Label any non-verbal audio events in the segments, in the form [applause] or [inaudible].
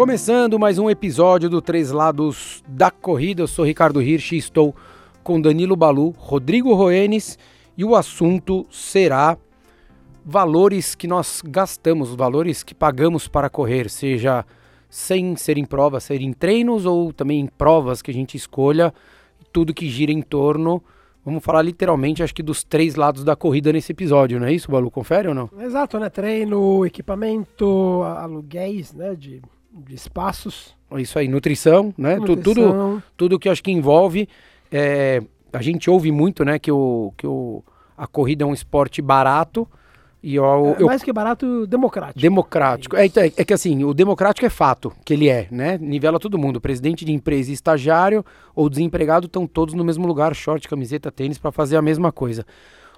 Começando mais um episódio do Três Lados da Corrida, eu sou Ricardo Hirsch e estou com Danilo Balu, Rodrigo Roenes e o assunto será valores que nós gastamos, valores que pagamos para correr, seja sem ser em provas, ser em treinos ou também em provas que a gente escolha, tudo que gira em torno Vamos falar literalmente, acho que dos três lados da corrida nesse episódio, não é isso, Balu? Confere ou não? Exato, né? Treino, equipamento, aluguéis, né? De, de espaços. Isso aí, nutrição, né? Nutrição. Tudo, tudo que acho que envolve. É, a gente ouve muito, né, que, o, que o, a corrida é um esporte barato e eu, é, mais que barato, democrático. Democrático. É, é, é, que assim, o democrático é fato, que ele é, né? Nivela todo mundo. Presidente de empresa estagiário ou desempregado estão todos no mesmo lugar, short, camiseta, tênis, para fazer a mesma coisa.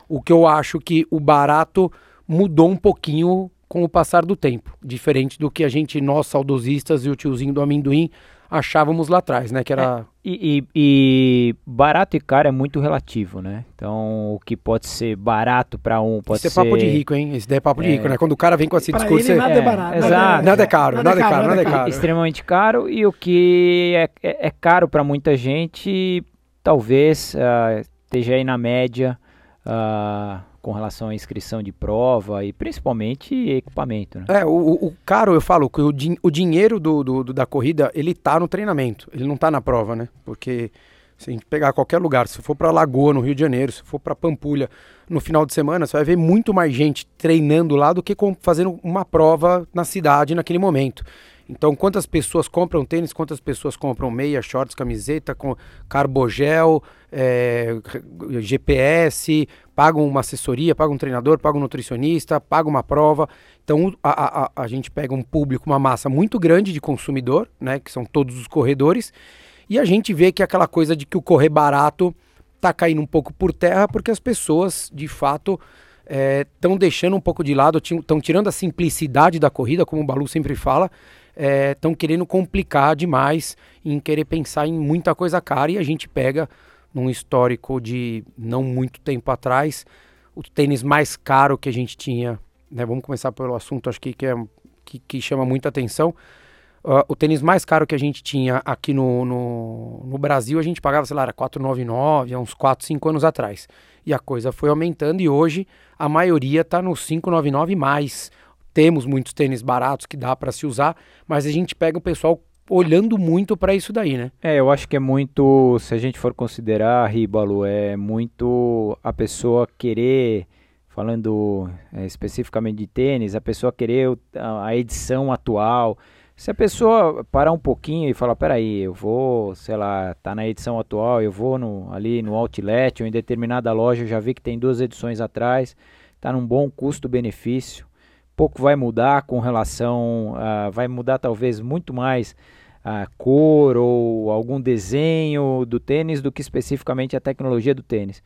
O que eu acho que o barato mudou um pouquinho com o passar do tempo. Diferente do que a gente, nós saudosistas e o tiozinho do amendoim, achávamos lá atrás, né? Que era... É, e, e, barato e caro é muito relativo, né? Então, o que pode ser barato para um pode Esse ser... é papo de rico, hein? Esse daí é papo de é... rico, né? Quando o cara vem com esse pra discurso... Ele, nada é, é barato. Exato. Nada é caro, nada, nada é caro, nada é caro. Extremamente caro e o que é, é, é caro para muita gente, talvez uh, esteja aí na média... Uh, com relação à inscrição de prova e principalmente equipamento. Né? É, o, o caro, eu falo que o, din o dinheiro do, do, do, da corrida, ele tá no treinamento, ele não tá na prova, né? Porque se a gente pegar qualquer lugar, se for para Lagoa, no Rio de Janeiro, se for para Pampulha, no final de semana, você vai ver muito mais gente treinando lá do que fazendo uma prova na cidade naquele momento. Então, quantas pessoas compram tênis, quantas pessoas compram meia, shorts, camiseta, com carbogel, é, GPS, pagam uma assessoria, pagam um treinador, pagam um nutricionista, pagam uma prova. Então, a, a, a gente pega um público, uma massa muito grande de consumidor, né, que são todos os corredores, e a gente vê que aquela coisa de que o correr barato está caindo um pouco por terra, porque as pessoas, de fato, estão é, deixando um pouco de lado, estão tirando a simplicidade da corrida, como o Balu sempre fala, estão é, querendo complicar demais em querer pensar em muita coisa cara e a gente pega num histórico de não muito tempo atrás o tênis mais caro que a gente tinha, né? Vamos começar pelo assunto, acho que que, é, que, que chama muita atenção. Uh, o tênis mais caro que a gente tinha aqui no, no, no Brasil, a gente pagava, sei lá, era 499, há uns 4, 5 anos atrás. E a coisa foi aumentando e hoje a maioria está no 599 mais. Temos muitos tênis baratos que dá para se usar, mas a gente pega o pessoal olhando muito para isso daí, né? É, eu acho que é muito, se a gente for considerar, Ribalo, é muito a pessoa querer, falando é, especificamente de tênis, a pessoa querer a edição atual. Se a pessoa parar um pouquinho e falar, peraí, eu vou, sei lá, tá na edição atual, eu vou no, ali no outlet ou em determinada loja, eu já vi que tem duas edições atrás, tá num bom custo-benefício pouco vai mudar com relação, uh, vai mudar talvez muito mais a cor ou algum desenho do tênis do que especificamente a tecnologia do tênis.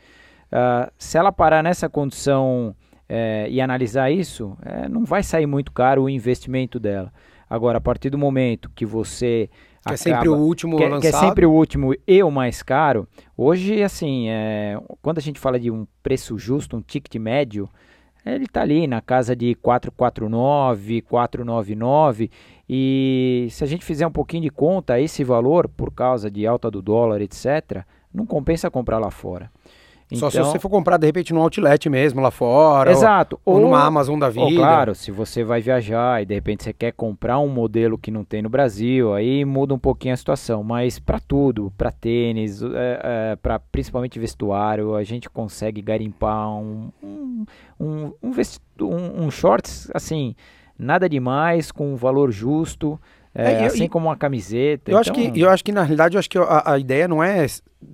Uh, se ela parar nessa condição eh, e analisar isso, eh, não vai sair muito caro o investimento dela. Agora, a partir do momento que você que é sempre o último que, lançado. que é sempre o último e o mais caro. Hoje, assim, é, quando a gente fala de um preço justo, um ticket médio, ele está ali na casa de 449, 499 e se a gente fizer um pouquinho de conta, esse valor, por causa de alta do dólar, etc., não compensa comprar lá fora. Então, Só se então você for comprar, de repente, no outlet mesmo, lá fora. Exato. Ou, ou numa Amazon da vida. Ou, claro, se você vai viajar e de repente você quer comprar um modelo que não tem no Brasil, aí muda um pouquinho a situação. Mas para tudo, para tênis, é, é, para principalmente vestuário, a gente consegue garimpar um, um, um, um, um, um shorts, assim, nada demais, com um valor justo. É, é, assim como uma camiseta. Eu, então... acho que, eu acho que, na realidade, eu acho que a, a, ideia não é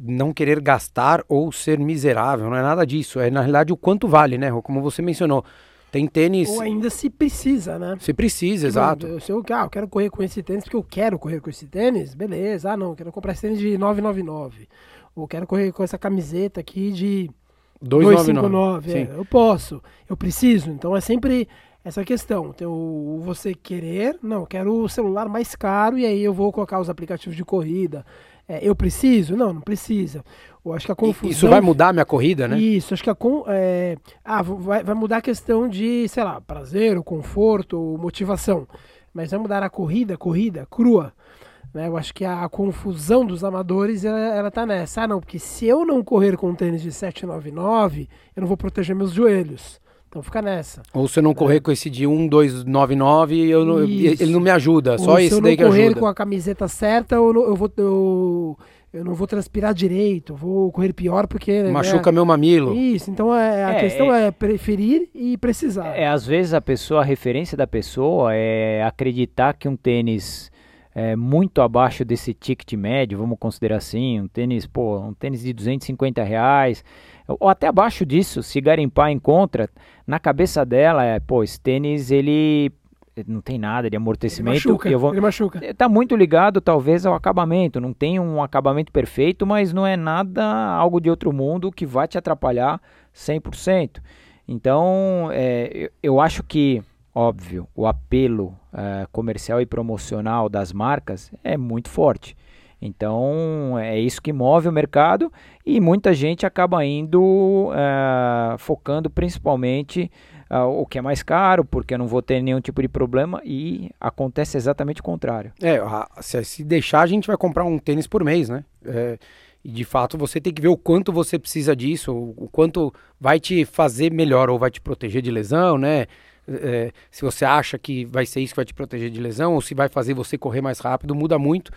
não querer gastar ou ser miserável, não é nada disso. É, na realidade, o quanto vale, né? Como você mencionou. Tem tênis. Ou ainda se precisa, né? Se precisa, tipo, exato. Se eu, ah, eu quero correr com esse tênis porque eu quero correr com esse tênis, beleza. Ah, não, eu quero comprar esse tênis de 999. Ou quero correr com essa camiseta aqui de 259. É, eu posso, eu preciso. Então é sempre essa questão. Então, você querer, não, quero o celular mais caro e aí eu vou colocar os aplicativos de corrida. É, eu preciso? Não, não precisa. Eu acho que a confusão. Isso vai mudar a minha corrida, né? Isso, acho que a. É, ah, vai, vai mudar a questão de, sei lá, prazer, ou conforto, ou motivação. Mas vamos dar a corrida, corrida, crua. Né? Eu acho que a, a confusão dos amadores, ela, ela tá nessa. Ah, não, porque se eu não correr com um tênis de 799, eu não vou proteger meus joelhos. Então fica nessa. Ou se eu não correr é. com esse de 1299, eu não, ele não me ajuda, só esse daí que ajuda. Se eu não correr com a camiseta certa, eu, eu vou... Eu, eu não vou transpirar direito, vou correr pior porque. Né, Machuca né, meu mamilo. Isso, então é, a é, questão é, é, preferir e precisar. É, às vezes a pessoa, a referência da pessoa é acreditar que um tênis é muito abaixo desse ticket médio, vamos considerar assim, um tênis, pô, um tênis de 250 reais, ou até abaixo disso, se garimpar encontra, na cabeça dela é, pô, esse tênis ele não tem nada de amortecimento. Ele machuca, eu vou... ele machuca. É, tá muito ligado, talvez, ao acabamento. Não tem um acabamento perfeito, mas não é nada algo de outro mundo que vai te atrapalhar 100%. Então, é, eu acho que, óbvio, o apelo é, comercial e promocional das marcas é muito forte. Então, é isso que move o mercado e muita gente acaba indo é, focando principalmente uh, o que é mais caro, porque eu não vou ter nenhum tipo de problema e acontece exatamente o contrário. É, se, deixar, a gente vai comprar um tênis por mês, né? É, e de fato você tem que ver o quanto você precisa disso, o quanto vai te fazer melhor ou vai te proteger de lesão, né? É, se você acha que vai ser isso que vai te proteger de lesão ou se vai fazer você correr mais rápido, muda muito.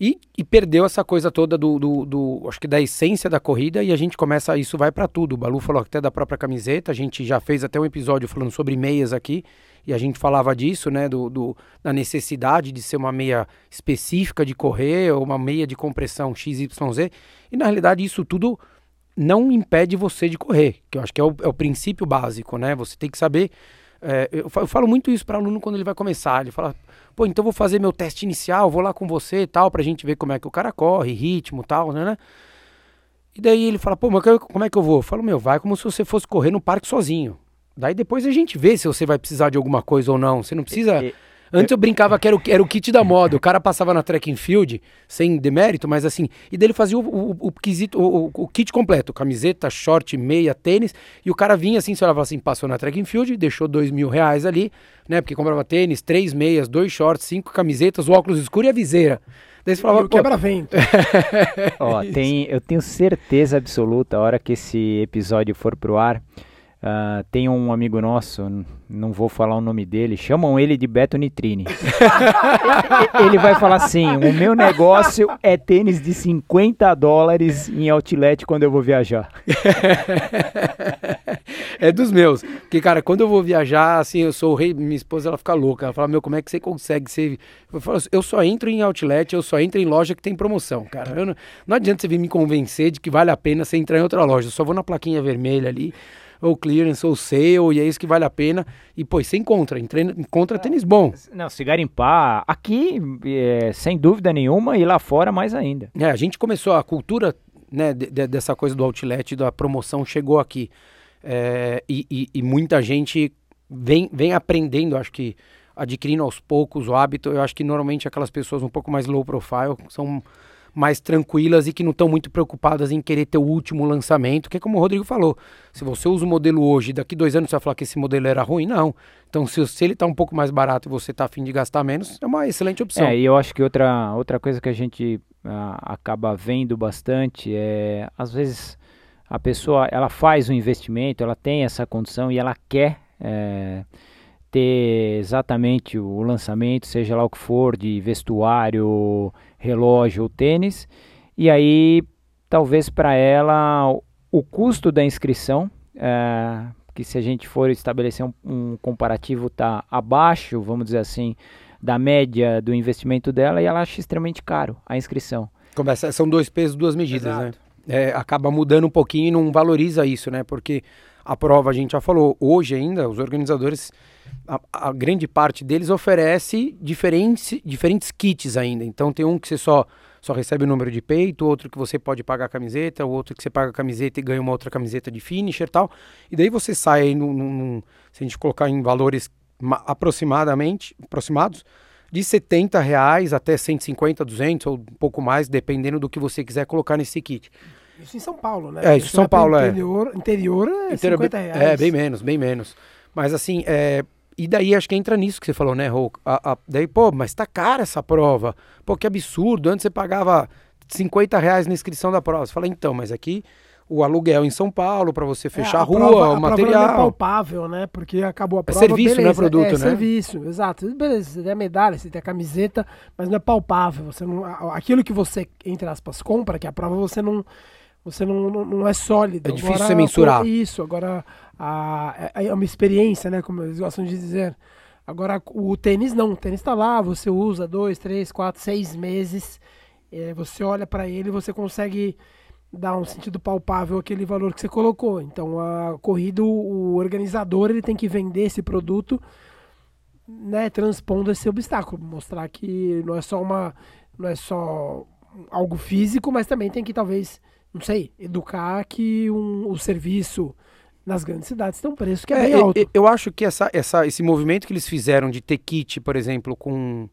E, e, perdeu essa coisa toda do, do, do, acho que da essência da corrida e a gente começa, isso vai para tudo. O Balu falou até da própria camiseta, a gente já fez até um episódio falando sobre meias aqui e a gente falava disso, né, do, do da necessidade de ser uma meia específica de correr ou uma meia de compressão XYZ e na realidade isso tudo não impede você de correr, que eu acho que é o, é o princípio básico, né? Você tem que saber é, eu, falo muito isso para aluno quando ele vai começar. Ele fala, pô, então vou fazer meu teste inicial, vou lá com você e tal, pra gente ver como é que o cara corre, ritmo e tal, né, né? E daí ele fala, pô, mas como é que eu vou? Eu falo, meu, vai como se você fosse correr no parque sozinho. Daí depois a gente vê se você vai precisar de alguma coisa ou não. Você não precisa. E, Antes eu brincava que era o, era o kit da moda. O cara passava na track and field, sem demérito, mas assim. E dele fazia o, o, o, quesito, o, o, kit completo: camiseta, short, meia, tênis. E o cara vinha assim, você olhava assim, passou na track and field, deixou dois mil reais ali, né? Porque comprava tênis, três meias, dois shorts, cinco camisetas, o óculos escuro e a viseira. Daí você falava, quebra-vento. [laughs] Ó, tem, eu tenho certeza absoluta, a hora que esse episódio for pro ar Uh, tem um amigo nosso, não vou falar o nome dele, chamam ele de Beto Nitrini. [laughs] ele vai falar assim: o meu negócio é tênis de 50 dólares em outlet quando eu vou viajar. [laughs] é dos meus. Porque, cara, quando eu vou viajar, assim, eu sou o rei, minha esposa ela fica louca. Ela fala: Meu, como é que você consegue ser. Eu, falo, eu só entro em outlet, eu só entro em loja que tem promoção, cara. Não, não adianta você vir me convencer de que vale a pena você entrar em outra loja. Eu só vou na plaquinha vermelha ali ou clearance ou sale, e é isso que vale a pena. E, pô, você encontra, encontra é, tênis bom. Não, se garimpar aqui, é, sem dúvida nenhuma, e lá fora mais ainda. É, a gente começou, a cultura né, de, de, dessa coisa do outlet, da promoção, chegou aqui. É, e, e, e muita gente vem, vem aprendendo, acho que adquirindo aos poucos o hábito. Eu acho que normalmente aquelas pessoas um pouco mais low profile são mais tranquilas e que não estão muito preocupadas em querer ter o último lançamento, que é como o Rodrigo falou. Se você usa o modelo hoje, daqui dois anos você vai falar que esse modelo era ruim, não. Então, se, se ele está um pouco mais barato e você está afim de gastar menos, é uma excelente opção. É, e eu acho que outra, outra coisa que a gente uh, acaba vendo bastante é, às vezes, a pessoa, ela faz um investimento, ela tem essa condição e ela quer... É, ter exatamente o lançamento, seja lá o que for, de vestuário, relógio ou tênis. E aí, talvez para ela, o custo da inscrição, é, que se a gente for estabelecer um, um comparativo, está abaixo, vamos dizer assim, da média do investimento dela, e ela acha extremamente caro a inscrição. Começa, são dois pesos, duas medidas, né? Exato. né? É, acaba mudando um pouquinho e não valoriza isso, né? Porque a prova, a gente já falou, hoje ainda, os organizadores a, a, grande parte deles oferece diferentes, diferentes kits ainda. Então tem um que você só, só recebe o número de peito, outro que você pode pagar a camiseta, o outro que você paga a camiseta e ganha uma outra camiseta de finisher e tal. E daí você sai aí, num, num, se a gente colocar em valores aproximadamente aproximados, de 70 reais até 150, 200 ou um pouco mais, dependendo do que você quiser colocar nesse kit. Isso em São Paulo, né? É, isso em São Paulo, interior, é. Interior é 50 reais. É, bem menos, bem menos. Mas assim, é, e daí acho que entra nisso que você falou, né, Rô? A, a, daí, pô, mas tá cara essa prova. Pô, que absurdo. Antes você pagava 50 reais na inscrição da prova. Você fala, então, mas aqui o aluguel em São Paulo para você é, fechar é, a, rua, prova, o material. Prova é palpável, né? Porque acabou a é prova. É serviço, beleza, não é produto, é, né? serviço, exato. Beleza, você tem a medalha, você tem a camiseta, mas não é palpável. Você não, aquilo que você, entre aspas, compra, que é a prova, você não. Você não, não, não é sólido. É difícil agora, você mensurar. Isso, agora a, é uma experiência, né? Como eles gostam de dizer. Agora, o tênis não. O tênis está lá, você usa dois, três, quatro, seis meses. É, você olha para ele e você consegue dar um sentido palpável aquele valor que você colocou. Então, a corrida, o organizador ele tem que vender esse produto, né, transpondo esse obstáculo, mostrar que não é só uma, não é só algo físico, mas também tem que talvez, não sei, educar que um, o serviço nas grandes cidades tem um preço que é, é bem alto. Eu, eu acho que essa, essa, esse movimento que eles fizeram de ter kit, por exemplo, com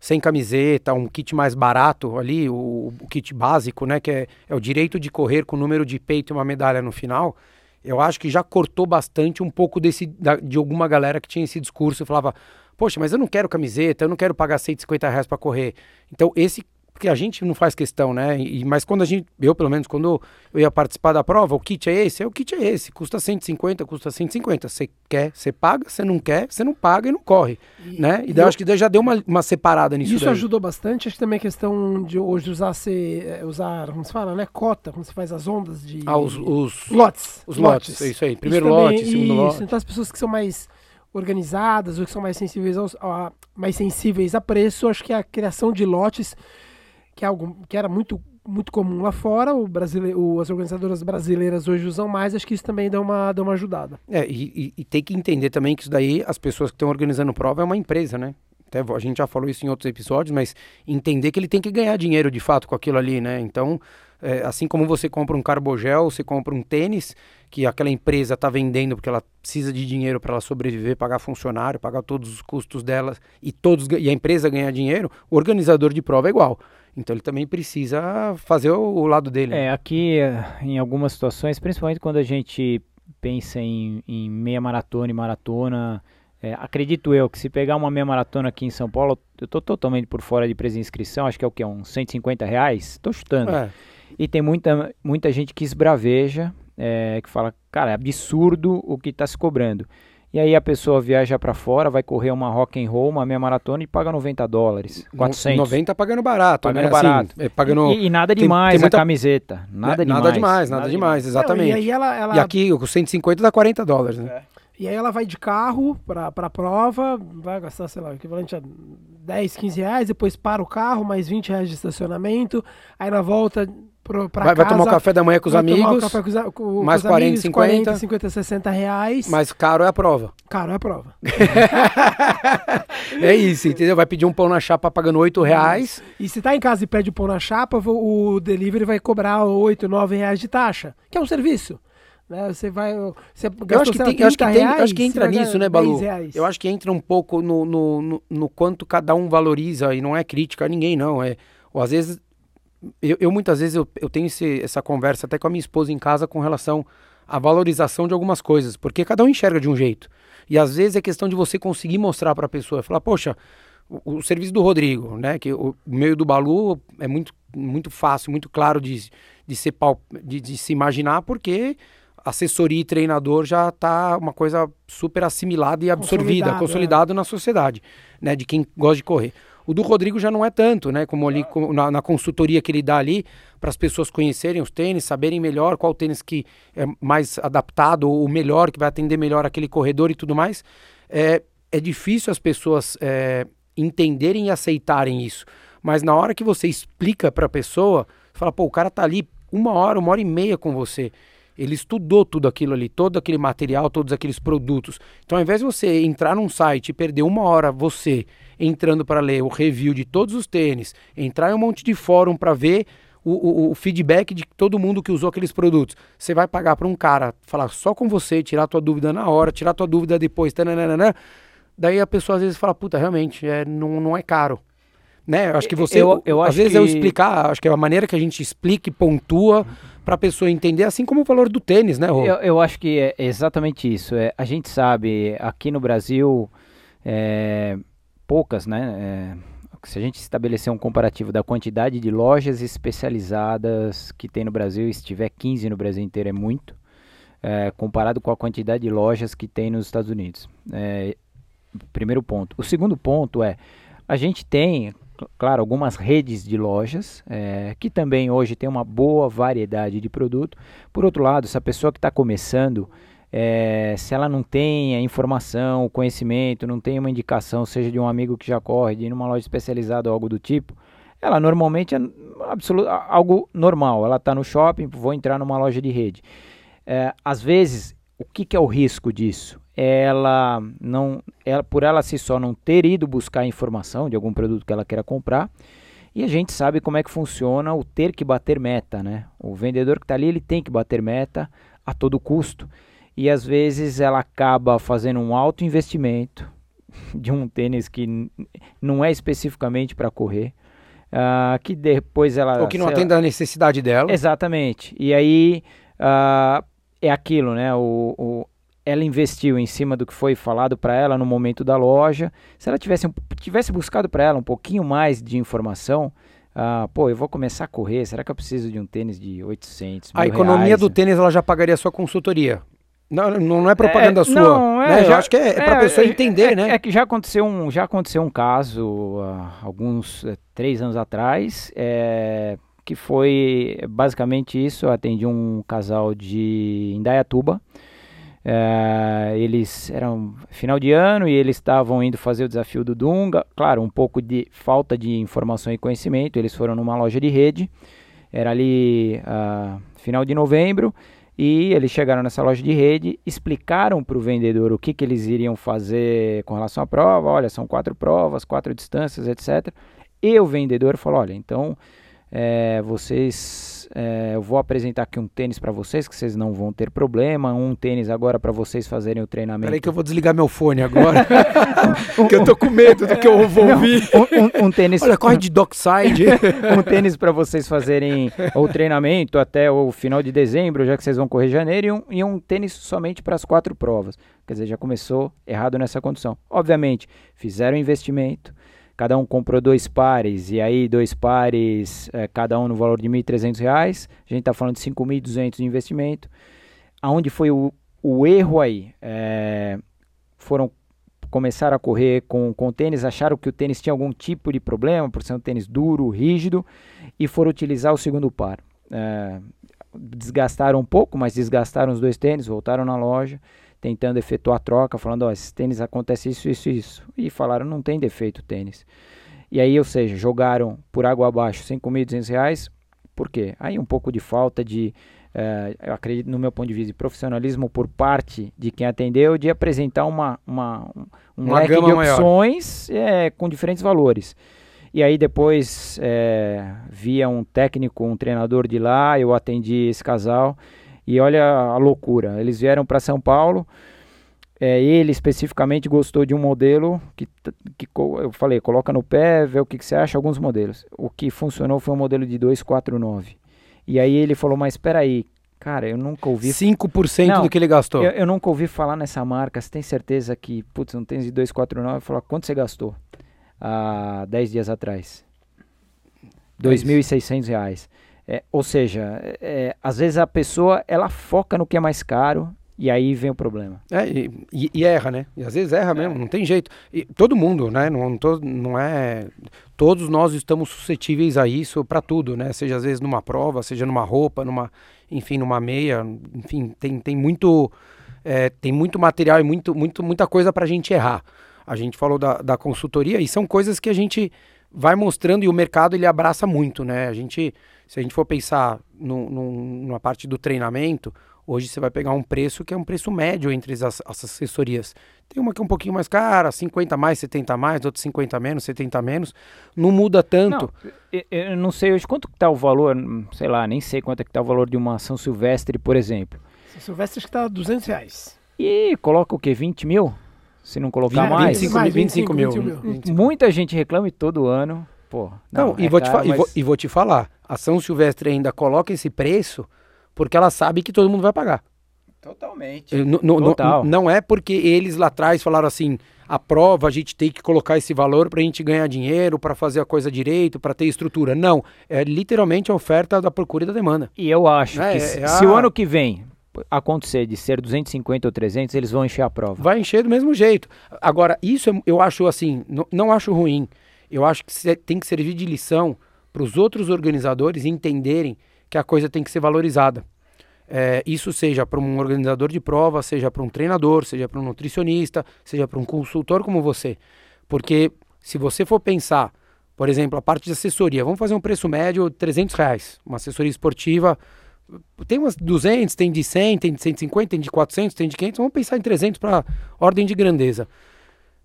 sem camiseta, um kit mais barato ali, o, o kit básico, né? Que é, é, o direito de correr com número de peito e uma medalha no final. Eu acho que já cortou bastante um pouco desse, da, de alguma galera que tinha esse discurso e falava, poxa, mas eu não quero camiseta, eu não quero pagar 150 reais para correr. Então esse porque a gente não faz questão, né? E, mas quando a gente, eu pelo menos, quando eu ia participar da prova, o kit é esse, é o kit é esse, custa 150, custa 150. Você quer, você paga, você não quer, você não paga e não corre, e, né? E, daí eu acho que já deu uma, uma separada nisso Isso daí. ajudou bastante, acho que também a questão de hoje usar, se, é, usar como se fala, né? Cota, como se faz as ondas de... Ah, os... os lotes. Os lotes, lotes. é isso aí. Primeiro isso lote, também, segundo isso. lote. Então as pessoas que são mais organizadas ou que são mais sensíveis, aos, a, mais sensíveis a preço, acho que a criação de lotes que, é algo, que era muito, muito comum lá fora, o brasileiro, as organizadoras brasileiras hoje usam mais, acho que isso também dá uma, dá uma ajudada. É, e, e, e tem que entender também que isso daí, as pessoas que estão organizando prova é uma empresa, né? Até a gente já falou isso em outros episódios, mas entender que ele tem que ganhar dinheiro de fato com aquilo ali, né? Então, é, assim como você compra um carbogel, você compra um tênis, que aquela empresa está vendendo porque ela precisa de dinheiro para ela sobreviver, pagar funcionário, pagar todos os custos dela e, todos, e a empresa ganhar dinheiro, o organizador de prova é igual. Então ele também precisa fazer o, o lado dele. É, aqui em algumas situações, principalmente quando a gente pensa em, em meia maratona e maratona, é, acredito eu que se pegar uma meia maratona aqui em São Paulo, eu estou totalmente por fora de preço de inscrição, acho que é o que? Uns 150 reais? Estou chutando. É. E tem muita, muita gente que esbraveja, é, que fala, cara, é absurdo o que está se cobrando. E aí a pessoa viaja para fora, vai correr uma rock and roll, uma meia maratona e paga 90 dólares, 400. 90 pagando barato, pagando né? barato. Assim, é, pagando... E, e, nada demais tem, tem muita... a camiseta, nada demais. Nada demais, nada, nada demais, demais, exatamente. Não, e, ela, ela... e, aqui o 150 dá 40 dólares, né? É. E aí ela vai de carro para a prova, vai gastar, sei lá, o equivalente a 10, 15 reais, depois para o carro, mais 20 reais de estacionamento, aí na volta pro, pra vai, casa. Vai tomar um café da manhã com os amigos. Com, com, mais com 40, amigos, 50. 40, 50, 60 reais. Mais caro é a prova. Caro é a prova. [laughs] é isso, entendeu? Vai pedir um pão na chapa pagando 8 reais. E se tá em casa e pede o pão na chapa, o delivery vai cobrar 8, 9 reais de taxa, que é um serviço. Né? Você vai. Você eu acho que, tem, eu acho que, tem, reais, acho que entra nisso, né, Balu? Eu acho que entra um pouco no, no, no, no, quanto cada um valoriza, e não é crítica a ninguém, não. É, ou às vezes eu, eu, muitas vezes eu, eu tenho esse, essa conversa até com a minha esposa em casa com relação à valorização de algumas coisas, porque cada um enxerga de um jeito. E às vezes é questão de você conseguir mostrar para a pessoa, falar, poxa, o, o, serviço do Rodrigo, né, que o, o meio do Balu é muito, muito fácil, muito claro de, de, ser, de, de se imaginar, porque assessoria e treinador já está uma coisa super assimilada e absorvida, consolidado, consolidado é. na sociedade, né, de quem gosta de correr. O do Rodrigo já não é tanto, né? Como ali na, na consultoria que ele dá ali, para as pessoas conhecerem os tênis, saberem melhor qual tênis que é mais adaptado, ou o melhor, que vai atender melhor aquele corredor e tudo mais. É, é difícil as pessoas é, entenderem e aceitarem isso. Mas na hora que você explica para a pessoa, fala, pô, o cara tá ali uma hora, uma hora e meia com você. Ele estudou tudo aquilo ali, todo aquele material, todos aqueles produtos. Então, ao invés de você entrar num site e perder uma hora você entrando para ler o review de todos os tênis, entrar em um monte de fórum para ver o, o, o, feedback de todo mundo que usou aqueles produtos. Você vai pagar para um cara falar só com você, tirar tua dúvida na hora, tirar tua dúvida depois, tananana. daí a pessoa às vezes fala, puta, realmente, é, não, não é caro. Né? Acho que você, eu, eu às vezes que... eu explicar, acho que é a maneira que a gente explica e pontua para a pessoa entender, assim como o valor do tênis, né, Rô? Eu, eu acho que é exatamente isso. É, a gente sabe, aqui no Brasil, é, poucas, né? É, se a gente estabelecer um comparativo da quantidade de lojas especializadas que tem no Brasil, e se tiver 15 no Brasil inteiro é muito, é, comparado com a quantidade de lojas que tem nos Estados Unidos. É, primeiro ponto. O segundo ponto é, a gente tem, claro, algumas redes de lojas é, que também hoje tem uma boa variedade de produto. Por outro lado, essa pessoa que está começando, é, se ela não tem a informação, o conhecimento, não tem uma indicação, seja de um amigo que já corre, de ir numa loja especializada ou algo do tipo, ela normalmente é absoluto, algo normal. Ela está no shopping, vou entrar numa loja de rede. É, às vezes, o que, que, é o risco disso? Ela não, ela, por ela si só não ter ido buscar informação de algum produto que ela queira comprar, e a gente sabe como é que funciona o ter que bater meta, né? O vendedor que está ali, ele tem que bater meta a todo custo. E às vezes ela acaba fazendo um alto investimento [laughs] de um tênis que não é especificamente para correr, uh, que depois ela... Ou que não atende a necessidade dela. Exatamente. E aí... Uh, é aquilo, né? O, o, ela investiu em cima do que foi falado para ela no momento da loja. Se ela tivesse, tivesse buscado para ela um pouquinho mais de informação, ah, pô, eu vou começar a correr, será que eu preciso de um tênis de 800 A economia reais? do tênis ela já pagaria a sua consultoria. Não, não é propaganda é, sua. Não, é, né? já, eu acho que é, é para a pessoa é, entender, é, né? É que já aconteceu um, já aconteceu um caso uh, alguns uh, três anos atrás. É, que foi basicamente isso. Eu atendi um casal de Indaiatuba. É, eles eram final de ano e eles estavam indo fazer o desafio do Dunga. Claro, um pouco de falta de informação e conhecimento. Eles foram numa loja de rede, era ali uh, final de novembro. E eles chegaram nessa loja de rede, explicaram para o vendedor o que, que eles iriam fazer com relação à prova. Olha, são quatro provas, quatro distâncias, etc. E o vendedor falou: olha, então é, vocês, é, eu vou apresentar aqui um tênis para vocês que vocês não vão ter problema. Um tênis agora para vocês fazerem o treinamento. Peraí que eu vou desligar meu fone agora, [laughs] que eu tô com medo do que eu vou não, ouvir. Um, um, um, tênis. Olha, corre de dockside. [laughs] um tênis para vocês fazerem o treinamento até o final de dezembro, já que vocês vão correr janeiro, e um, e um tênis somente para as quatro provas. Quer dizer, já começou errado nessa condição. Obviamente, fizeram investimento cada um comprou dois pares, e aí dois pares, é, cada um no valor de R$ 1.300, a gente está falando de R$ 5.200 de investimento. Aonde foi o, o erro aí? É, foram começar a correr com, com tênis, acharam que o tênis tinha algum tipo de problema, por ser um tênis duro, rígido, e foram utilizar o segundo par. É, desgastaram um pouco, mas desgastaram os dois tênis, voltaram na loja, tentando efetuar a troca, falando, ó, oh, esses tênis acontece isso, isso, isso. E falaram, não tem defeito tênis. E aí, ou seja, jogaram por água abaixo 5.200 reais, por quê? Aí um pouco de falta de, é, eu acredito no meu ponto de vista, de profissionalismo por parte de quem atendeu, de apresentar uma, uma, um uma leque de opções é, com diferentes valores. E aí depois, é, via um técnico, um treinador de lá, eu atendi esse casal, e olha a loucura, eles vieram para São Paulo. É, ele especificamente gostou de um modelo que, que eu falei, coloca no pé, vê o que, que você acha, alguns modelos. O que funcionou foi um modelo de 249. E aí ele falou, mas espera aí, cara, eu nunca ouvi... 5% Não, do que ele gastou. Eu, eu, nunca ouvi falar nessa marca, você tem certeza que, putz, não tem de 249? Eu falei, quanto você gastou? Há 10 dias atrás. R$ 2.600. É, ou seja, é, às vezes a pessoa ela foca no que é mais caro e aí vem o problema. É, e, e, e erra, né? E às vezes erra mesmo, não tem jeito. E todo mundo, né? Não, não é. Todos nós estamos suscetíveis a isso para tudo, né? Seja às vezes numa prova, seja numa roupa, numa, enfim, numa meia, enfim, tem, tem muito. É, tem muito material e muito, muito, muita coisa para a gente errar. A gente falou da, da consultoria e são coisas que a gente vai mostrando e o mercado ele abraça muito, né? A gente se a gente for pensar no, no, numa parte do treinamento, hoje você vai pegar um preço que é um preço médio entre as, as assessorias. Tem uma que é um pouquinho mais cara, 50 mais, 70 mais, outros 50 menos, 70 menos. Não muda tanto. Não, eu, eu não sei hoje quanto está o valor, sei lá, nem sei quanto é que está o valor de uma São Silvestre, por exemplo. São Silvestre acho que está 200 reais. E coloca o quê? 20 mil? Se não colocar 20, mais? 25, mais 25, 25 mil. 25 mil. Muita gente reclama e todo ano. Pô, não, não é e, vou caro, mas... e, vou, e vou te falar, a São Silvestre ainda coloca esse preço porque ela sabe que todo mundo vai pagar. Totalmente. Não, Total. não é porque eles lá atrás falaram assim, a prova a gente tem que colocar esse valor para a gente ganhar dinheiro, para fazer a coisa direito, para ter estrutura. Não, é literalmente a oferta da procura e da demanda. E eu acho é, que é se, a... o ano que vem acontecer de ser 250 ou 300, eles vão encher a prova. Vai encher do mesmo jeito. Agora, isso eu acho assim, não, não acho ruim. Eu acho que tem que servir de lição para os outros organizadores entenderem que a coisa tem que ser valorizada. É, isso seja para um organizador de prova, seja para um treinador, seja para um nutricionista, seja para um consultor como você. Porque se você for pensar, por exemplo, a parte de assessoria, vamos fazer um preço médio de 300 reais, uma assessoria esportiva, tem umas 200, tem de 100, tem de 150, tem de 400, tem de 500, vamos pensar em 300 para ordem de grandeza.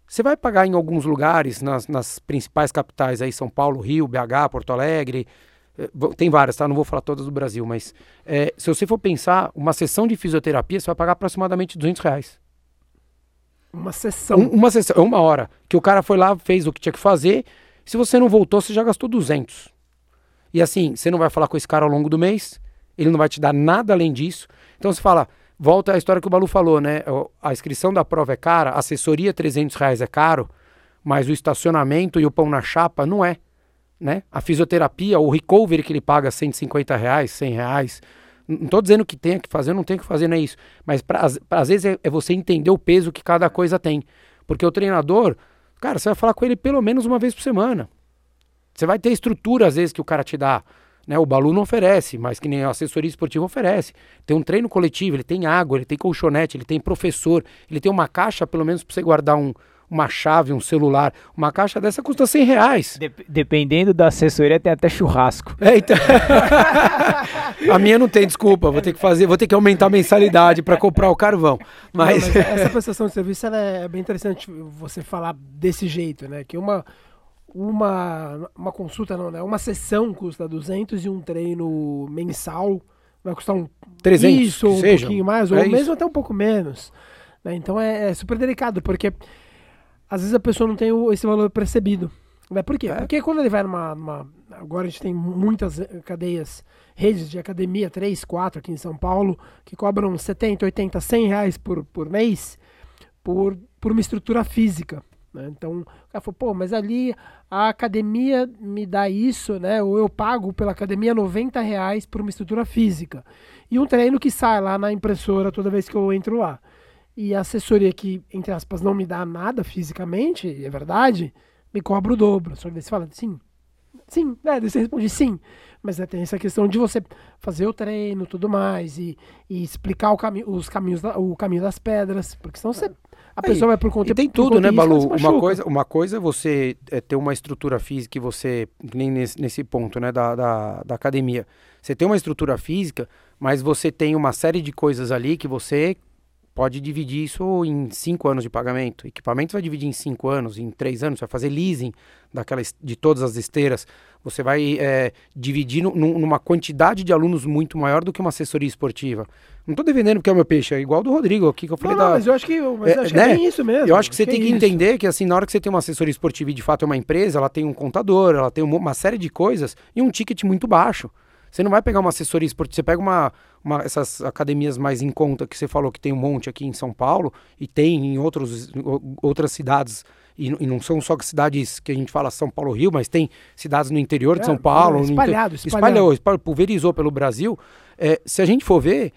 Você vai pagar em alguns lugares, nas, nas principais capitais aí, São Paulo, Rio, BH, Porto Alegre, é, tem várias, tá? Não vou falar todas do Brasil, mas é, se você for pensar, uma sessão de fisioterapia, você vai pagar aproximadamente 200 reais. Uma sessão? Um, uma sessão, uma hora. Que o cara foi lá, fez o que tinha que fazer. Se você não voltou, você já gastou 200. E assim, você não vai falar com esse cara ao longo do mês, ele não vai te dar nada além disso. Então você fala, volta à história que o Balu falou, né? A inscrição da prova é cara, a assessoria 300 reais é caro, mas o estacionamento e o pão na chapa não é né? A fisioterapia, o recovery que ele paga 150 reais, 100 reais. Não estou dizendo que tenha que fazer, não tem que fazer, não é isso. Mas pra, às vezes é, é, você entender o peso que cada coisa tem. Porque o treinador, cara, você vai falar com ele pelo menos uma vez por semana. Você vai ter estrutura, às vezes, que o cara te dá. Né? O Balu não oferece, mas que nem a assessoria esportiva oferece. Tem um treino coletivo, ele tem água, ele tem colchonete, ele tem professor, ele tem uma caixa, pelo menos, para você guardar um, uma chave, um celular. Uma caixa dessa custa 100 reais. dependendo da assessoria, tem até churrasco. É, então... [laughs] a minha não tem, desculpa. Vou ter que fazer, vou ter que aumentar a mensalidade para comprar o carvão. Mas... Não, mas essa prestação de serviço é bem interessante você falar desse jeito, né? Que uma uma, uma consulta não, né? Uma sessão custa 200 e um treino mensal vai custar um 300, isso, ou um seja, pouquinho mais, ou é mesmo isso. até um pouco menos. Né? Então é, é, super delicado, porque às vezes a pessoa não tem o, esse valor percebido. Né? Por quê? É. Porque quando ele vai numa, numa, Agora a gente tem muitas eh, cadeias, redes de academia, três, quatro aqui em São Paulo, que cobram 70, 80, 100 reais por, por mês por, por uma estrutura física. Né? Então, o cara falou, pô, mas ali a academia me dá isso, né? Ou eu pago pela academia 90 reais por uma estrutura física. E um treino que sai lá na impressora toda vez que eu entro lá e a assessoria que, entre aspas, não me dá nada fisicamente, é verdade, me cobra o dobro. Só que você fala, sim, sim, né? Você responde sim. Mas né, tem essa questão de você fazer o treino tudo mais e, e explicar o cami os caminhos da, o caminho das pedras, porque senão você. A pessoa vai por conta e tem tudo, né, Balu? Uma coisa, uma coisa é você é, ter uma estrutura física e você, nem nesse, nesse ponto, né, da, da, da academia. Você tem uma estrutura física, mas você tem uma série de coisas ali que você pode dividir isso em cinco anos de pagamento. Equipamento vai dividir em cinco anos, em três anos, você vai fazer leasing daquela, de todas as esteiras. Você vai é, dividir no, numa quantidade de alunos muito maior do que uma assessoria esportiva. Não estou defendendo porque é o meu peixe, é igual do Rodrigo aqui que eu falei não, da... mas eu acho que, mas é, acho né? que é bem isso mesmo. Eu acho que você que tem é que isso. entender que assim, na hora que você tem uma assessoria esportiva e de fato é uma empresa, ela tem um contador, ela tem uma série de coisas e um ticket muito baixo. Você não vai pegar uma assessoria esportiva, você pega uma, uma, essas academias mais em conta que você falou que tem um monte aqui em São Paulo e tem em outros, outras cidades, e, e não são só cidades que a gente fala São Paulo, Rio, mas tem cidades no interior de é, São Paulo. É, espalhado, inter... espalhado. Espalhou, pulverizou pelo Brasil. É, se a gente for ver,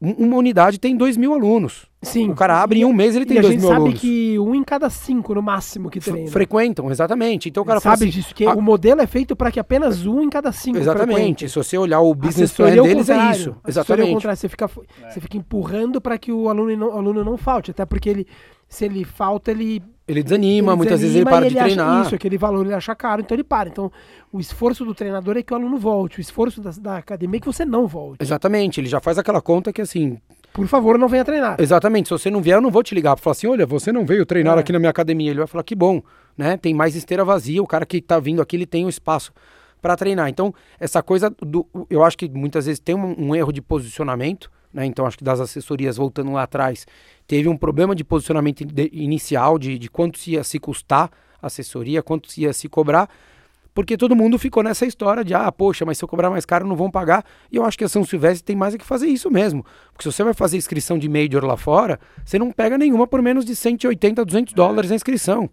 uma unidade tem dois mil alunos. Sim. O cara abre em um mês ele tem dois mil alunos. a gente sabe que um em cada cinco, no máximo, que treina. Frequentam, exatamente. Então o cara sabe assim, disso, que a... o modelo é feito para que apenas um em cada cinco Exatamente. Frequente. Se você olhar o business plan é deles, é isso. Exatamente. Ao contrário, você fica, é. você fica empurrando para que o aluno não, o aluno não falte. Até porque ele, se ele falta, ele ele desanima, ele muitas desanima vezes ele para de treinar. Isso, aquele valor ele acha caro, então ele para. Então, o esforço do treinador é que o aluno volte, o esforço da, da academia é que você não volte. Exatamente, ele já faz aquela conta que assim. Por favor, não venha treinar. Exatamente, se você não vier, eu não vou te ligar para falar assim: olha, você não veio treinar é. aqui na minha academia. Ele vai falar: que bom, né? Tem mais esteira vazia, o cara que está vindo aqui ele tem um espaço para treinar. Então, essa coisa do. Eu acho que muitas vezes tem um, um erro de posicionamento né? Então, acho que das assessorias, voltando lá atrás, teve um problema de posicionamento de, inicial, de, de quanto ia se custar a assessoria, quanto ia se cobrar, porque todo mundo ficou nessa história de, ah, poxa, mas se eu cobrar mais caro não vão pagar. E eu acho que a São Silvestre tem mais é que fazer isso mesmo. Porque se você vai fazer inscrição de Major lá fora, você não pega nenhuma por menos de 180, 200 dólares a inscrição.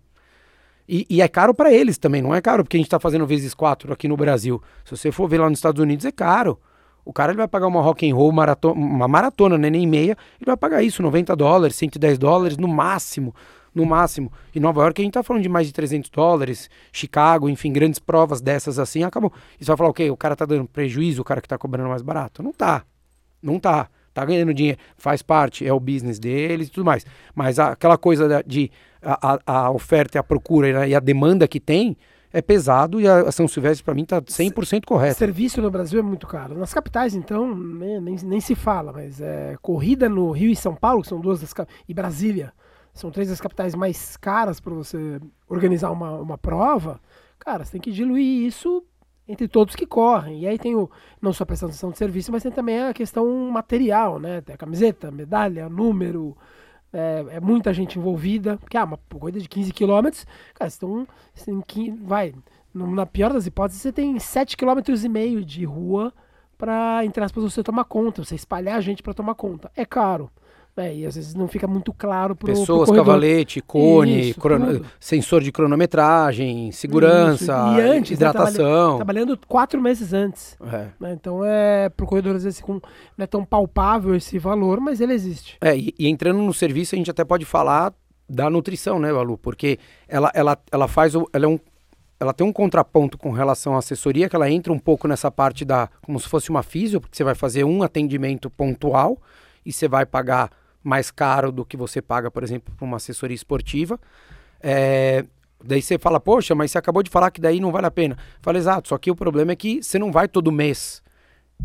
E, e é caro para eles também, não é caro porque a gente está fazendo vezes quatro aqui no Brasil. Se você for ver lá nos Estados Unidos, é caro. O cara ele vai pagar uma rock and roll maratona, uma maratona, né, nem meia, ele vai pagar isso, 90 dólares, 110 dólares no máximo no máximo. Em Nova York a gente tá falando de mais de 300 dólares, Chicago, enfim, grandes provas dessas assim, acabou. E você vai falar, ok, o cara tá dando prejuízo, o cara que tá cobrando mais barato. Não tá, não tá. Tá ganhando dinheiro, faz parte, é o business deles e tudo mais. Mas aquela coisa de a, a, a oferta e a procura e a demanda que tem, é pesado e a São Silvestre para mim está 100% correto. Serviço no Brasil é muito caro. Nas capitais, então, nem, nem, nem se fala, mas é, corrida no Rio e São Paulo, que são duas das e Brasília, são três das capitais mais caras para você organizar uma, uma prova, cara, você tem que diluir isso entre todos que correm. E aí tem o, não só a prestação de serviço, mas tem também a questão material, né? Tem a camiseta, medalha, número, é, é muita gente envolvida. Porque, ah, uma corrida de 15 quilômetros, cara, você tem vai, na pior das hipóteses, você tem 7,5 km e meio de rua para, entre aspas, você tomar conta, você espalhar a gente para tomar conta. É caro. É, e às vezes não fica muito claro para Pessoas, pro cavalete, cone, Isso, crono, sensor de cronometragem, segurança, e antes, né, hidratação. Né, trabalhando quatro meses antes. É. Né, então é pro corredor às vezes com, não é tão palpável esse valor, mas ele existe. É, e, e entrando no serviço a gente até pode falar da nutrição, né, Valu? Porque ela, ela, ela faz o, ela é um ela tem um contraponto com relação à assessoria, que ela entra um pouco nessa parte da. como se fosse uma físio, porque você vai fazer um atendimento pontual e você vai pagar mais caro do que você paga, por exemplo, para uma assessoria esportiva. É, daí você fala, poxa, mas você acabou de falar que daí não vale a pena. Fala, exato, só que o problema é que você não vai todo mês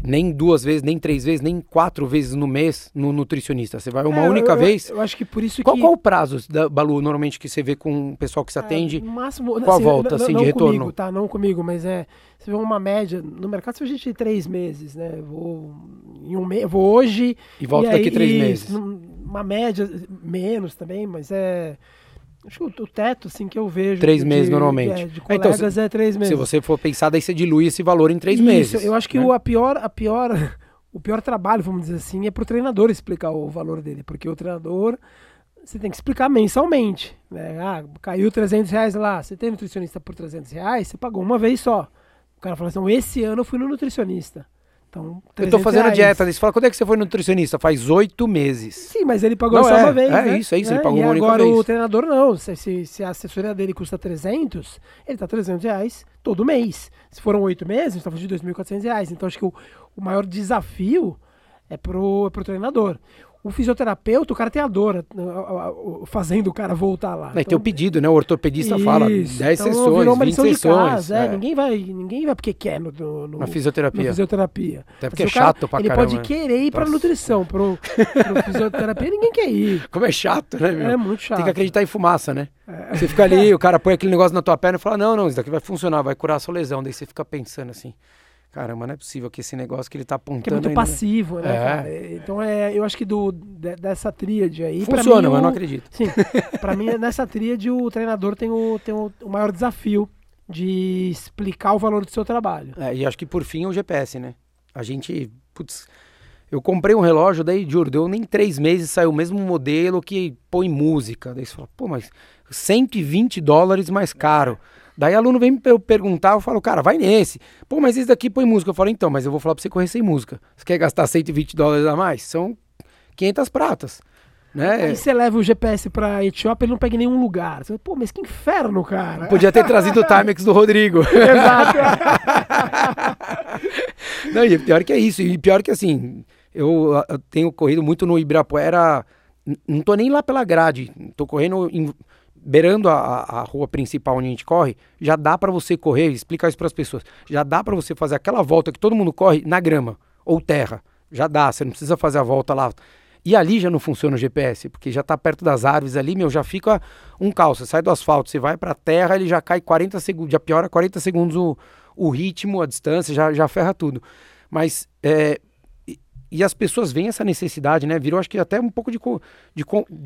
nem duas vezes, nem três vezes, nem quatro vezes no mês no nutricionista. Você vai uma é, única eu, vez. Eu acho que por isso qual, que... Qual o prazo, da, Balu, normalmente que você vê com o pessoal que se é, atende? no máximo... Qual assim, a volta, assim, não de retorno? Comigo, tá? Não comigo, mas é... Você vê uma média... No mercado, se a gente três meses, né? Vou, em um me... Vou hoje... E volto e daqui aí, três meses. Uma média, menos também, mas é... Acho que o, teto, assim, que eu vejo. Três de, meses normalmente. É, de colegas então, se, é três meses. Se você for pensar, daí você dilui esse valor em três Isso, meses. Eu acho que né? o, a pior, a pior [laughs] o pior trabalho, vamos dizer assim, é para o treinador explicar o valor dele, porque o treinador você tem que explicar mensalmente. Né? Ah, caiu 300 reais lá, você tem nutricionista por 300 reais, você pagou uma vez só. O cara fala assim, esse ano eu fui no nutricionista. Então, eu tô fazendo reais. dieta. Você fala, quando é que você foi nutricionista? Faz oito meses. Sim, mas ele pagou não, só é, uma vez. É né? isso, é isso. Ele é, pagou e uma única agora vez. o treinador não. Se, se, se, a assessoria dele custa 300, ele tá 300 reais todo mês. Se foram oito meses, a gente tá falando de 2.400 reais. Então acho que o, o maior desafio é pro, é pro treinador. O fisioterapeuta, o cara tem a dor né, fazendo o cara voltar lá. Então, tem o pedido, né? O ortopedista isso. fala 10 então, sessões, virou uma 20 sessões. Casa, é. É. Ninguém, vai, ninguém vai porque quer no, no, na fisioterapia. Na fisioterapia. Até porque é chato pra ele caramba. Ele pode querer ir pra nutrição, pro, pro [laughs] fisioterapia, ninguém quer ir. Como é chato, né, meu? É muito chato. Tem que acreditar em fumaça, né? É. Você fica ali, [laughs] o cara põe aquele negócio na tua perna e fala, não, não, isso daqui vai funcionar, vai curar a sua lesão. Daí você fica pensando assim caramba, não é possível que esse negócio que ele tá apontando. Que é muito passivo, né, é. Então é, eu acho que do, de, dessa tríade aí. Funciona, mim, mas o, não acredito. Sim. pra mim, [laughs] nessa tríade, o treinador tem o, tem o, o, maior desafio de explicar o valor do seu trabalho. É, e acho que por fim é o GPS, né? A gente. Putz, eu comprei um relógio, daí, juro, deu nem três meses, saiu o mesmo modelo que põe música. Daí você fala, pô, mas 120 dólares mais caro. Daí aluno vem me perguntar, eu falo, cara, vai nesse. Pô, mas esse daqui põe música. Eu falo, então, mas eu vou falar pra você correr sem música. Você quer gastar 120 dólares a mais? São 500 pratas. Né? Aí você leva o GPS pra Etiópia e não pega em nenhum lugar. Você, Pô, mas que inferno, cara. Podia ter trazido o Timex do Rodrigo. [laughs] Exato. [laughs] não, e pior que é isso. E pior que assim, eu, eu tenho corrido muito no Ibirapuera. Não tô nem lá pela grade. Tô correndo em, beirando a, a, rua principal onde a gente corre, já dá para você correr, explicar isso para as pessoas, já dá para você fazer aquela volta que todo mundo corre na grama ou terra. Já dá, você não precisa fazer a volta lá. E ali já não funciona o GPS, porque já está perto das árvores ali, meu, já fica um caos. Você sai do asfalto, você vai para a terra, ele já cai 40 segundos, já piora 40 segundos o, o ritmo, a distância, já, já ferra tudo. Mas é, e as pessoas veem essa necessidade, né? Virou, acho que até um pouco de, de,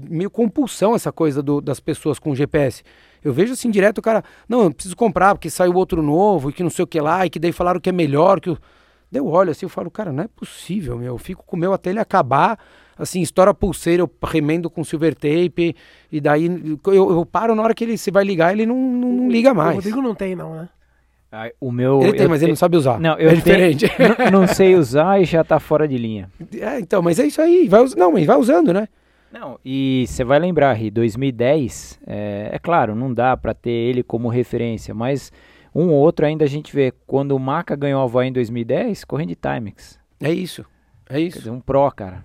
meio compulsão essa coisa do, das pessoas com GPS. Eu vejo assim direto o cara, não, eu preciso comprar porque saiu outro novo e que não sei o que lá, e que daí falaram que é melhor. que eu... Daí eu olho assim, eu falo, cara, não é possível, meu. Eu fico com o meu até ele acabar, assim, estoura a pulseira, eu remendo com silver tape, e daí eu, eu paro na hora que ele se vai ligar, ele não, não, não liga mais. O Rodrigo não tem, não, né? O meu. Ele tem, mas te... ele não sabe usar. Não, eu é diferente. [laughs] não, não, sei usar e já tá fora de linha. É, então, mas é isso aí. Vai, não, mas vai usando, né? Não, e você vai lembrar, Ri, 2010, é, é claro, não dá para ter ele como referência, mas um ou outro ainda a gente vê. Quando o Maca ganhou a Havaí em 2010, correndo de Timex. É isso, é isso. Dizer, um Pro, cara.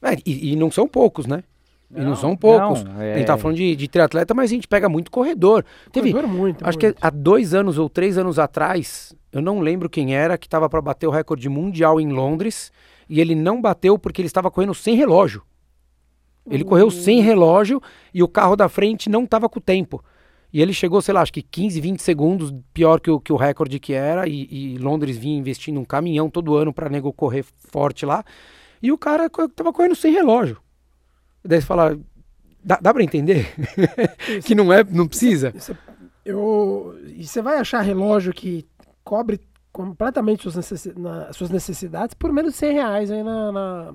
É, e, e não são poucos, né? Não, e não são poucos. Não, é... A gente tá falando de, de triatleta, mas a gente pega muito corredor. Teve, corredor muito. Acho muito. que há dois anos ou três anos atrás, eu não lembro quem era, que estava para bater o recorde mundial em Londres. E ele não bateu porque ele estava correndo sem relógio. Ele uhum. correu sem relógio e o carro da frente não estava com o tempo. E ele chegou, sei lá, acho que 15, 20 segundos pior que o, que o recorde que era. E, e Londres vinha investindo um caminhão todo ano para nego correr forte lá. E o cara tava correndo sem relógio. Daí você fala, dá, dá para entender? [laughs] que não é, não precisa? Isso, eu, e você vai achar relógio que cobre completamente suas, necessidades, na, suas necessidades por menos de 100 reais aí na, na,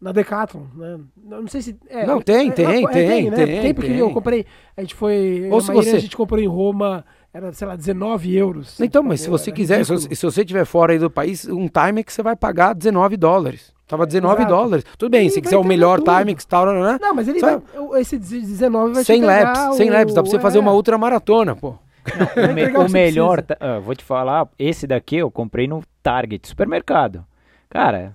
na Decathlon, né? Não sei se... É, não, tem, é, tem, é, tem, tem, né? tem, tem, porque tem. eu comprei, a gente foi... Ou se você... A gente comprou em Roma era, sei lá, 19 euros. Então, mas se você quiser, se, se, você estiver fora aí do país, um time é que você vai pagar 19 dólares. Tava 19 Exato. dólares. Tudo bem, se quiser o melhor tudo. timing e tal, né? Não, mas ele vai, esse 19 vai 100 laps, 100 laps, dá pra você é. fazer uma ultra maratona, pô. Não, o, me, o melhor, uh, vou te falar, esse daqui eu comprei no Target, supermercado. Cara,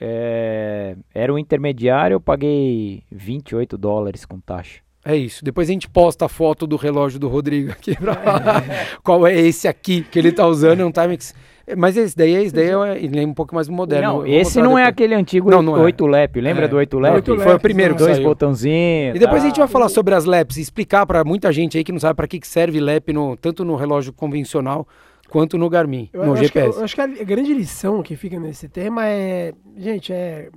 é, era o intermediário, eu paguei 28 dólares com taxa. É isso. Depois a gente posta a foto do relógio do Rodrigo aqui pra [laughs] falar qual é esse aqui que ele tá usando. É um Timex. Mas esse daí, esse daí é, é um pouco mais moderno. Não, esse não é depois. é aquele antigo não, não 8 é. lap. Lembra é. do 8 lap? 8 Foi o primeiro Dois saiu. botãozinhos. E depois tá. a gente vai falar sobre as laps e explicar para muita gente aí que não sabe para que serve lap no, tanto no relógio convencional quanto no Garmin, eu, no eu GPS. Acho que, eu acho que a grande lição que fica nesse tema é, gente, é,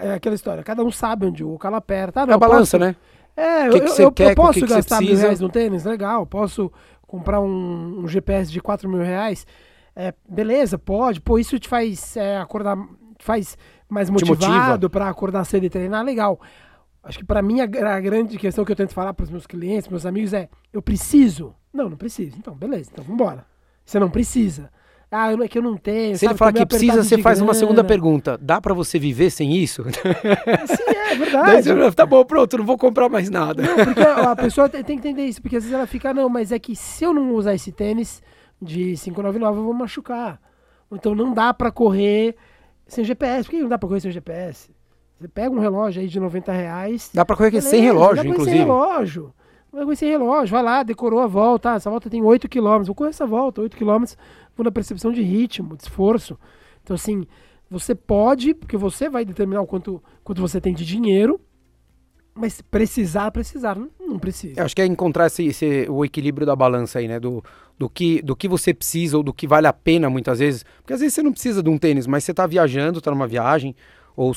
é aquela história. Cada um sabe onde o calo aperta. Ah, não, é a balança, posso, né? É, que eu, que eu, quer, eu posso que gastar que mil reais no tênis, legal. Posso comprar um, um GPS de 4 mil reais. É, beleza, pode. Pô, isso te faz é, acordar, faz mais motivado para acordar cedo e treinar, legal. Acho que para mim a, a, grande questão que eu tento falar para os meus clientes, meus amigos é: eu preciso? Não, não preciso. Então, beleza, então vamos embora. Você não precisa. Ah, é que eu não tenho. Se ele falar que precisa, você faz grana. uma segunda pergunta. Dá para você viver sem isso? [laughs] Sim, é verdade. Tá bom, pronto, não vou comprar mais nada. Não, porque a pessoa tem que entender isso, porque às vezes ela fica, não, mas é que se eu não usar esse tênis de 599, eu vou machucar. Então não dá para correr sem GPS. Por que não dá para correr sem GPS? Você pega um relógio aí de 90 reais. Dá para correr beleza, sem relógio, dá pra inclusive. Sem relógio. Vai correr sem relógio, vai lá, decorou a volta. Ah, essa volta tem 8 km. Vou correr essa volta, 8 km na percepção de ritmo, de esforço. Então, assim, você pode, porque você vai determinar o quanto, quanto você tem de dinheiro, mas precisar, precisar, não, precisa. Eu acho que é encontrar esse, esse, o equilíbrio da balança aí, né? Do, do, que, do que você precisa ou do que vale a pena muitas vezes. Porque às vezes você não precisa de um tênis, mas você está viajando, está numa viagem, ou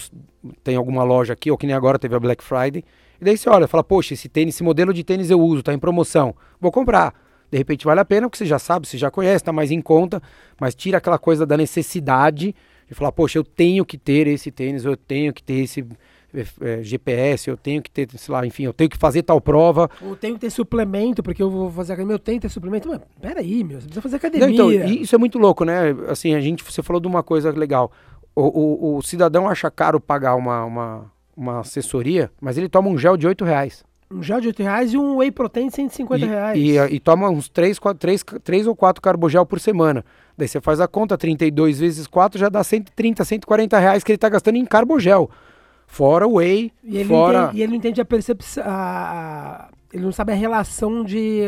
tem alguma loja aqui, ou que nem agora teve a Black Friday. E daí você olha, fala, poxa, esse tênis, esse modelo de tênis eu uso, está em promoção, vou comprar de repente vale a pena, porque você já sabe, você já conhece, está mais em conta, mas tira aquela coisa da necessidade de falar, poxa, eu tenho que ter esse tênis, eu tenho que ter esse é, GPS, eu tenho que ter, sei lá, enfim, eu tenho que fazer tal prova. Ou tenho que ter suplemento, porque eu vou fazer academia, eu tenho que ter suplemento. Mas peraí, meu, você precisa fazer academia. Não, então, isso é muito louco, né? Assim, a gente, você falou de uma coisa legal. O, o, o cidadão acha caro pagar uma, uma, uma assessoria, mas ele toma um gel de 8 reais um gel de 8 reais e um whey protein de 150 e, reais. E, e, toma uns 3, 4, 3, 3 ou 4 carbogel por semana. Daí você faz a conta, 32 vezes 4 já dá 130, 140 reais que ele está gastando em carbogel. Fora o whey, e ele fora... Entende, e ele não entende a percepção... A, ele não sabe a relação de,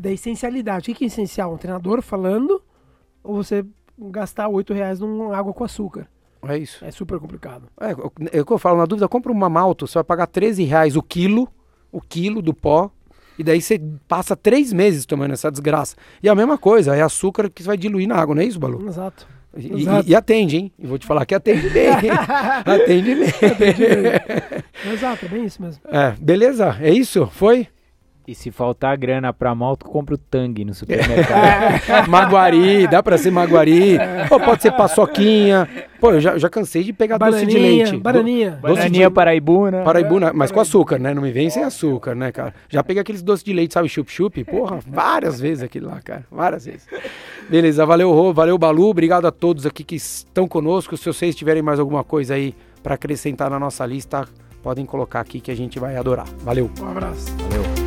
da essencialidade. O que é essencial? Um treinador falando ou você gastar 8 reais numa água com açúcar? É isso. É super complicado. É, é o que eu falo, na dúvida, compra uma malto, você vai pagar 13 reais o quilo o quilo do pó. E daí você passa três meses tomando essa desgraça. E a mesma coisa, é açúcar que vai diluir na água, não é isso, Balu? Exato. E, e, atende, hein? E vou te falar que atende bem. [laughs] atende bem. atende bem. Exato, é bem isso mesmo. É, beleza? É isso? Foi? E se faltar grana pra malto, compra o Tang no supermercado. [laughs] maguari, dá pra ser Maguari. Ou pode ser paçoquinha. Pô, eu já, já cansei de pegar bananinha, doce de leite. Bananinha. Do, bananinha de... paraibuna. Paraibuna, mas com açúcar, né? Não me vem sem açúcar, né, cara? Já peguei aqueles doces de leite, sabe, chup-chup? Porra, várias vezes aquilo lá, cara. Várias vezes. Beleza, valeu, Rô, valeu, Balu. Obrigado a todos aqui que estão conosco. Se vocês tiverem mais alguma coisa aí para acrescentar na nossa lista, podem colocar aqui que a gente vai adorar. Valeu. Um abraço. Valeu.